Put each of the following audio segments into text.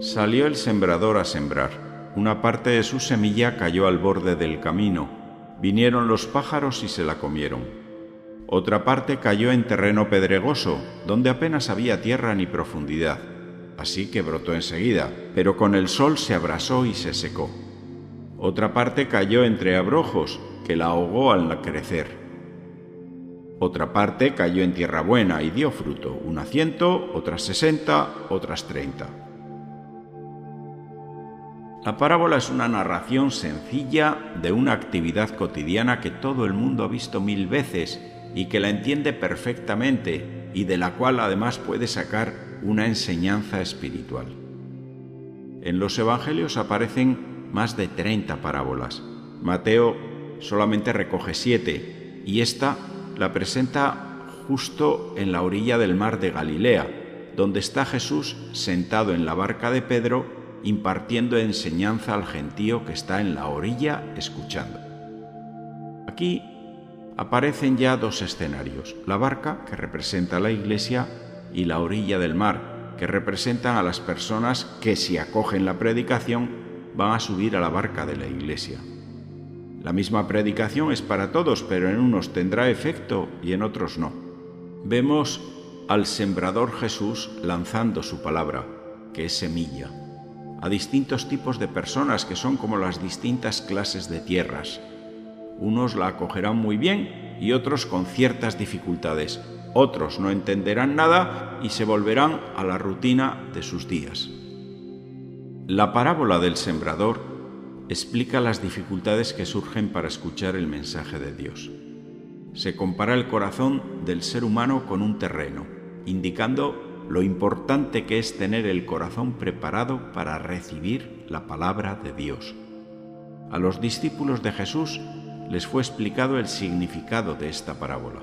Salió el sembrador a sembrar. Una parte de su semilla cayó al borde del camino. Vinieron los pájaros y se la comieron. Otra parte cayó en terreno pedregoso, donde apenas había tierra ni profundidad. Así que brotó enseguida, pero con el sol se abrasó y se secó. Otra parte cayó entre abrojos, que la ahogó al crecer. Otra parte cayó en tierra buena y dio fruto, una ciento, otras sesenta, otras treinta. La parábola es una narración sencilla de una actividad cotidiana que todo el mundo ha visto mil veces y que la entiende perfectamente y de la cual además puede sacar una enseñanza espiritual. En los Evangelios aparecen más de 30 parábolas. Mateo solamente recoge siete y esta la presenta justo en la orilla del mar de Galilea, donde está Jesús sentado en la barca de Pedro impartiendo enseñanza al gentío que está en la orilla escuchando. Aquí aparecen ya dos escenarios, la barca, que representa a la iglesia, y la orilla del mar, que representan a las personas que si acogen la predicación van a subir a la barca de la iglesia. La misma predicación es para todos, pero en unos tendrá efecto y en otros no. Vemos al sembrador Jesús lanzando su palabra, que es semilla a distintos tipos de personas que son como las distintas clases de tierras. Unos la acogerán muy bien y otros con ciertas dificultades. Otros no entenderán nada y se volverán a la rutina de sus días. La parábola del sembrador explica las dificultades que surgen para escuchar el mensaje de Dios. Se compara el corazón del ser humano con un terreno, indicando lo importante que es tener el corazón preparado para recibir la palabra de Dios. A los discípulos de Jesús les fue explicado el significado de esta parábola.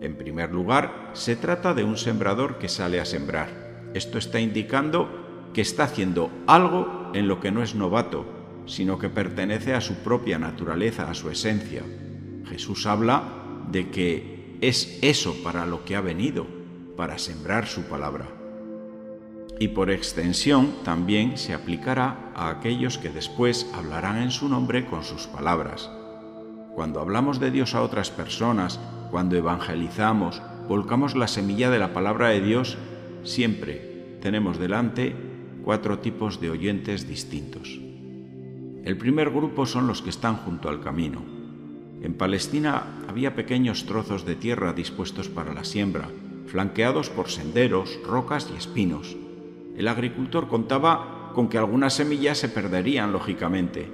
En primer lugar, se trata de un sembrador que sale a sembrar. Esto está indicando que está haciendo algo en lo que no es novato, sino que pertenece a su propia naturaleza, a su esencia. Jesús habla de que es eso para lo que ha venido, para sembrar su palabra. Y por extensión también se aplicará a aquellos que después hablarán en su nombre con sus palabras. Cuando hablamos de Dios a otras personas, cuando evangelizamos, volcamos la semilla de la palabra de Dios, siempre tenemos delante cuatro tipos de oyentes distintos. El primer grupo son los que están junto al camino. En Palestina había pequeños trozos de tierra dispuestos para la siembra, flanqueados por senderos, rocas y espinos. El agricultor contaba con que algunas semillas se perderían lógicamente.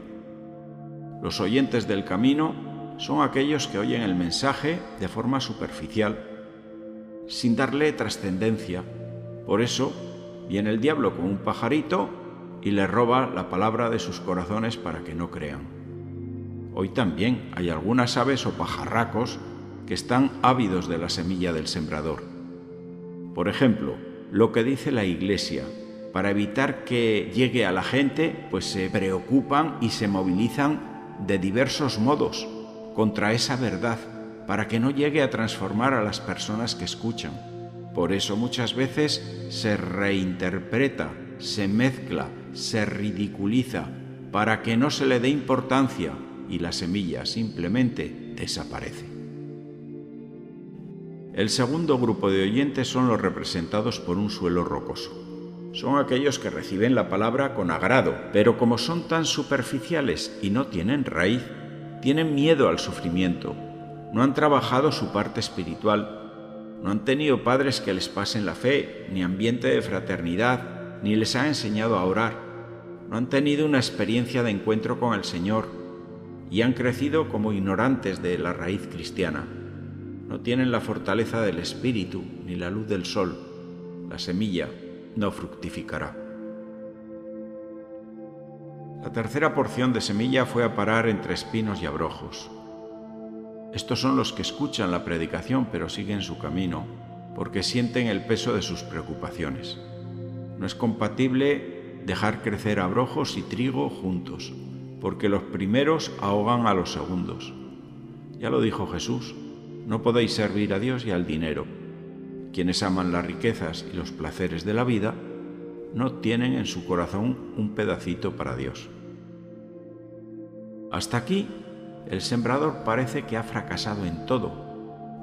Los oyentes del camino son aquellos que oyen el mensaje de forma superficial, sin darle trascendencia. Por eso viene el diablo con un pajarito y le roba la palabra de sus corazones para que no crean. Hoy también hay algunas aves o pajarracos que están ávidos de la semilla del sembrador por ejemplo, lo que dice la Iglesia, para evitar que llegue a la gente, pues se preocupan y se movilizan de diversos modos contra esa verdad, para que no llegue a transformar a las personas que escuchan. Por eso muchas veces se reinterpreta, se mezcla, se ridiculiza, para que no se le dé importancia y la semilla simplemente desaparece. El segundo grupo de oyentes son los representados por un suelo rocoso. Son aquellos que reciben la palabra con agrado, pero como son tan superficiales y no tienen raíz, tienen miedo al sufrimiento, no han trabajado su parte espiritual, no han tenido padres que les pasen la fe, ni ambiente de fraternidad, ni les han enseñado a orar, no han tenido una experiencia de encuentro con el Señor y han crecido como ignorantes de la raíz cristiana no tienen la fortaleza del espíritu ni la luz del sol, la semilla no fructificará. La tercera porción de semilla fue a parar entre espinos y abrojos. Estos son los que escuchan la predicación pero siguen su camino, porque sienten el peso de sus preocupaciones. No es compatible dejar crecer abrojos y trigo juntos, porque los primeros ahogan a los segundos. Ya lo dijo Jesús, no podéis servir a Dios y al dinero. Quienes aman las riquezas y los placeres de la vida no tienen en su corazón un pedacito para Dios. Hasta aquí, el sembrador parece que ha fracasado en todo,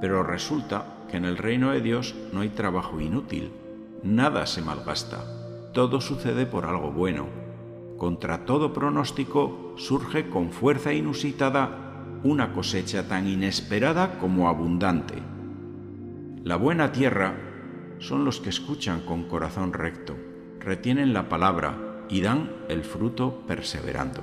pero resulta que en el reino de Dios no hay trabajo inútil, nada se malgasta, todo sucede por algo bueno. Contra todo pronóstico surge con fuerza inusitada una cosecha tan inesperada como abundante. La buena tierra son los que escuchan con corazón recto, retienen la palabra y dan el fruto perseverando.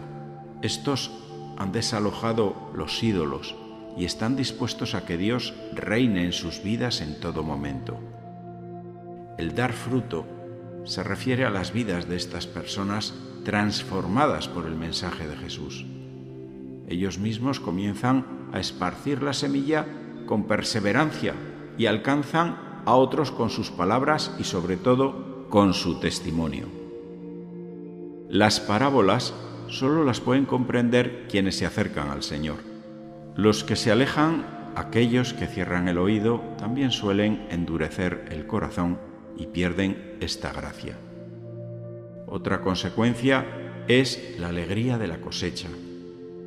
Estos han desalojado los ídolos y están dispuestos a que Dios reine en sus vidas en todo momento. El dar fruto se refiere a las vidas de estas personas transformadas por el mensaje de Jesús. Ellos mismos comienzan a esparcir la semilla con perseverancia y alcanzan a otros con sus palabras y sobre todo con su testimonio. Las parábolas solo las pueden comprender quienes se acercan al Señor. Los que se alejan, aquellos que cierran el oído, también suelen endurecer el corazón y pierden esta gracia. Otra consecuencia es la alegría de la cosecha,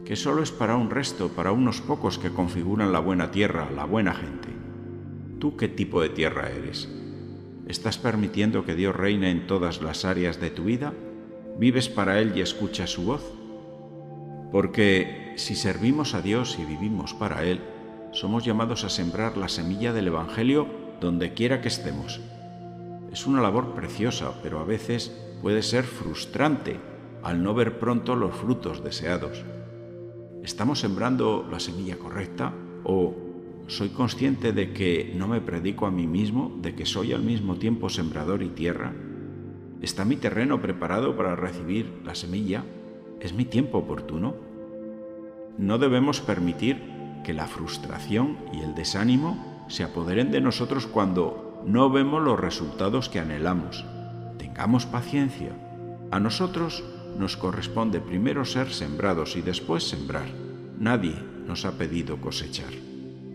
que solo es para un resto, para unos pocos que configuran la buena tierra, la buena gente. ¿Tú qué tipo de tierra eres? ¿Estás permitiendo que Dios reine en todas las áreas de tu vida? ¿Vives para Él y escuchas su voz? Porque si servimos a Dios y vivimos para Él, somos llamados a sembrar la semilla del Evangelio donde quiera que estemos. Es una labor preciosa, pero a veces puede ser frustrante al no ver pronto los frutos deseados. ¿Estamos sembrando la semilla correcta o soy consciente de que no me predico a mí mismo, de que soy al mismo tiempo sembrador y tierra? ¿Está mi terreno preparado para recibir la semilla? ¿Es mi tiempo oportuno? No debemos permitir que la frustración y el desánimo se apoderen de nosotros cuando no vemos los resultados que anhelamos. Tengamos paciencia. A nosotros nos corresponde primero ser sembrados y después sembrar. Nadie nos ha pedido cosechar.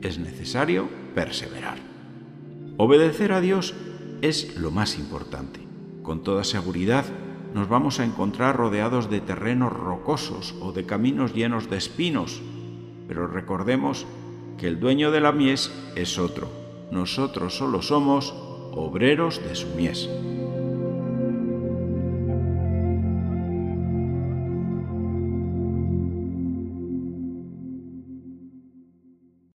Es necesario perseverar. Obedecer a Dios es lo más importante. Con toda seguridad nos vamos a encontrar rodeados de terrenos rocosos o de caminos llenos de espinos, pero recordemos que el dueño de la mies es otro. Nosotros solo somos obreros de su mies.